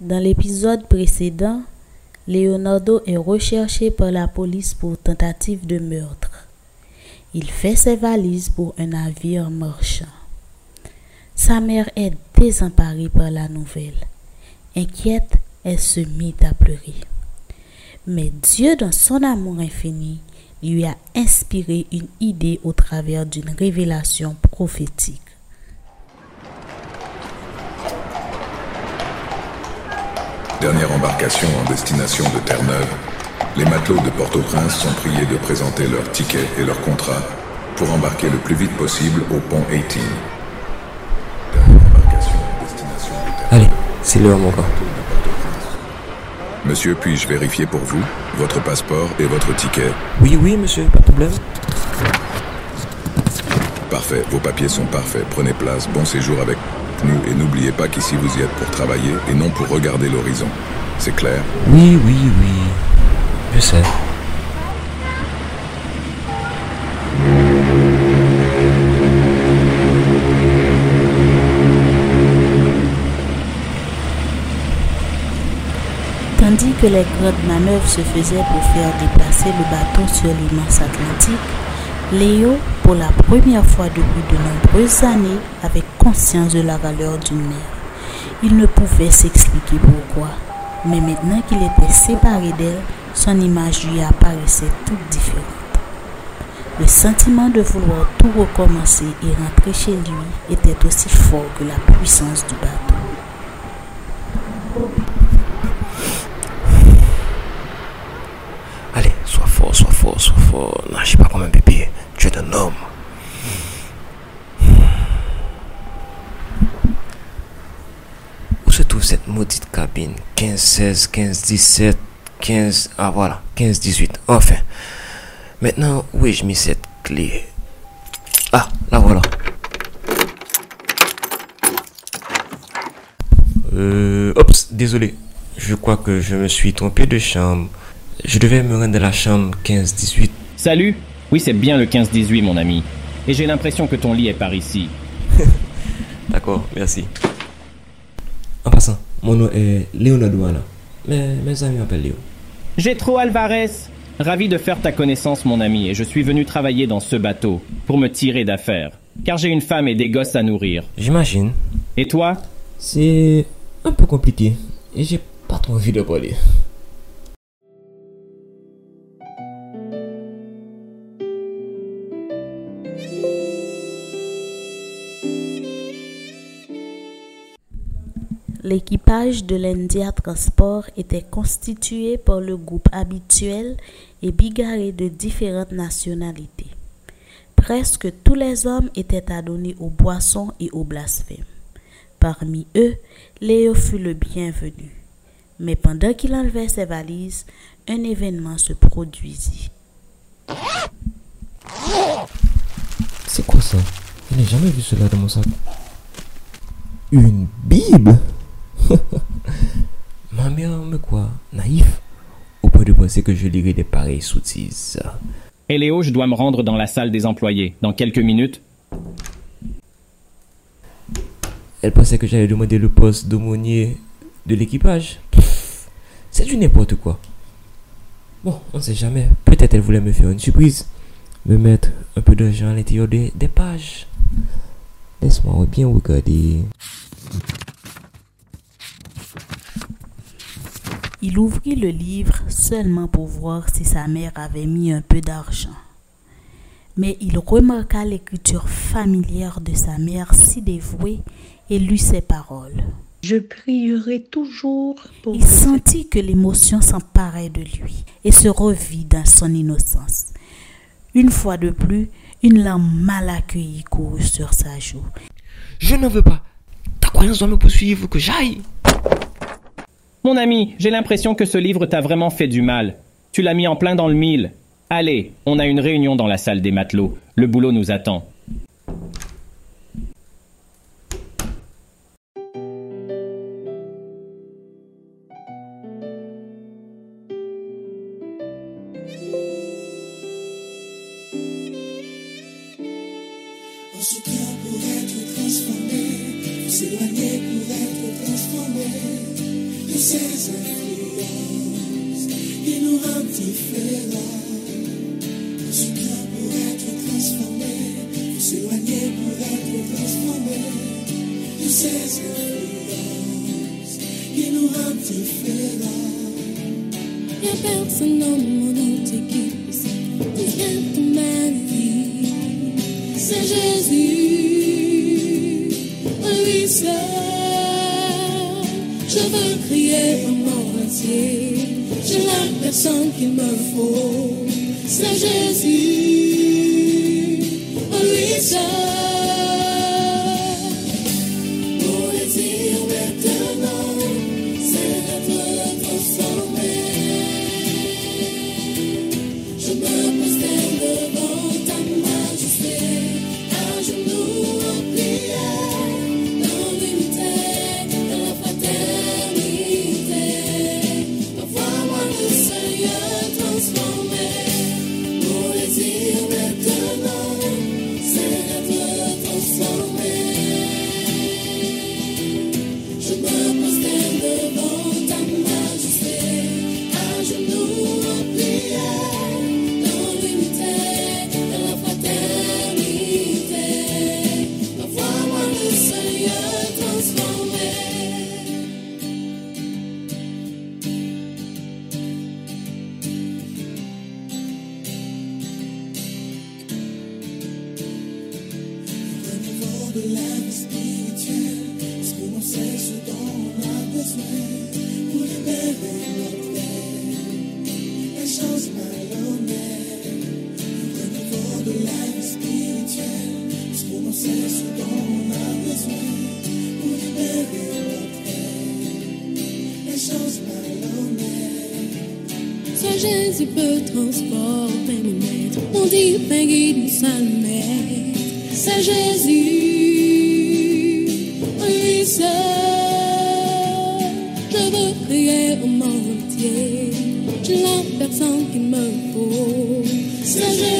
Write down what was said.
Dans l'épisode précédent, Leonardo est recherché par la police pour tentative de meurtre. Il fait ses valises pour un navire marchand. Sa mère est désemparée par la nouvelle. Inquiète, elle se mit à pleurer. Mais Dieu, dans son amour infini, lui a inspiré une idée au travers d'une révélation prophétique. Dernière embarcation en destination de Terre-Neuve, les matelots de Port-au-Prince sont priés de présenter leurs tickets et leurs contrats pour embarquer le plus vite possible au pont 18. Dernière embarcation en destination de Terre-Neuve. Allez, c'est l'heure, mon gars. Monsieur, puis-je vérifier pour vous votre passeport et votre ticket Oui, oui, monsieur, pas de problème. Parfait, vos papiers sont parfaits. Prenez place, bon séjour avec nous et n'oubliez pas qu'ici vous y êtes pour travailler et non pour regarder l'horizon. C'est clair? Oui, oui, oui. Je sais. Que les grandes manœuvres se faisaient pour faire déplacer le bateau sur l'immense Atlantique, Léo, pour la première fois depuis de nombreuses années, avait conscience de la valeur d'une mère. Il ne pouvait s'expliquer pourquoi, mais maintenant qu'il était séparé d'elle, son image lui apparaissait toute différente. Le sentiment de vouloir tout recommencer et rentrer chez lui était aussi fort que la puissance du bateau. Allez, sois fort, sois fort, sois fort. N'agis pas comme un bébé. Tu es un homme. Cette maudite cabine 15, 16, 15, 17, 15. Ah voilà, 15, 18. Enfin. Maintenant, où ai-je mis cette clé? Ah, la voilà. Euh. Oups, désolé. Je crois que je me suis trompé de chambre. Je devais me rendre à la chambre 15-18. Salut Oui, c'est bien le 15-18, mon ami. Et j'ai l'impression que ton lit est par ici. D'accord, merci. En passant, mon nom est Douana. Mais mes amis m'appellent Léo. Jetro Alvarez Ravi de faire ta connaissance, mon ami, et je suis venu travailler dans ce bateau pour me tirer d'affaire. Car j'ai une femme et des gosses à nourrir. J'imagine. Et toi? C'est un peu compliqué. Et j'ai pas trop envie de parler. L'équipage de l'India Transport était constitué par le groupe habituel et bigarré de différentes nationalités. Presque tous les hommes étaient adonnés aux boissons et aux blasphèmes. Parmi eux, Léo fut le bienvenu. Mais pendant qu'il enlevait ses valises, un événement se produisit. C'est quoi ça? Je n'ai jamais vu cela dans mon sac. Une Bible? Ma mère me croit naïf au point de penser que je lirai des pareilles sottises. Et Léo, je dois me rendre dans la salle des employés. Dans quelques minutes. Elle pensait que j'allais demander le poste d'aumônier de l'équipage. C'est du n'importe quoi. Bon, on ne sait jamais. Peut-être elle voulait me faire une surprise. Me mettre un peu d'argent à l'intérieur des, des pages. Laisse-moi bien regarder. Il ouvrit le livre seulement pour voir si sa mère avait mis un peu d'argent. Mais il remarqua l'écriture familière de sa mère si dévouée et lut ces paroles. Je prierai toujours pour Il sentit que l'émotion s'emparait de lui et se revit dans son innocence. Une fois de plus, une larme mal accueillie courut sur sa joue. Je n'en veux pas. Ta croyance doit me poursuivre, que j'aille? Mon ami, j'ai l'impression que ce livre t'a vraiment fait du mal. Tu l'as mis en plein dans le mille. Allez, on a une réunion dans la salle des matelots. Le boulot nous attend. De ces influences qui nous rendent différents. On se plaint pour être transformé, faut s'éloigner pour être transformé de ces influences qui nous rendent différents. Y a personne dans le monde entier qui puisse dire de ma vie. C'est Jésus, lui seul. Je veux crier au monde entier. J'ai la personne qu'il me faut. C'est Jésus, de la vie spirituelle, parce que l'on sait ce dont on a besoin pour libérer notre être. La chance malhonnête. Renouveau de la vie spirituelle, parce que l'on sait ce dont on a besoin pour libérer notre être. La chance malhonnête. Soit Jésus peut transformer mes maîtres, mon divin guide, mon seul maître. C'est Jésus, lui seul. Je veux crier au monde entier, j'ai la personne qu'il me faut. Jésus.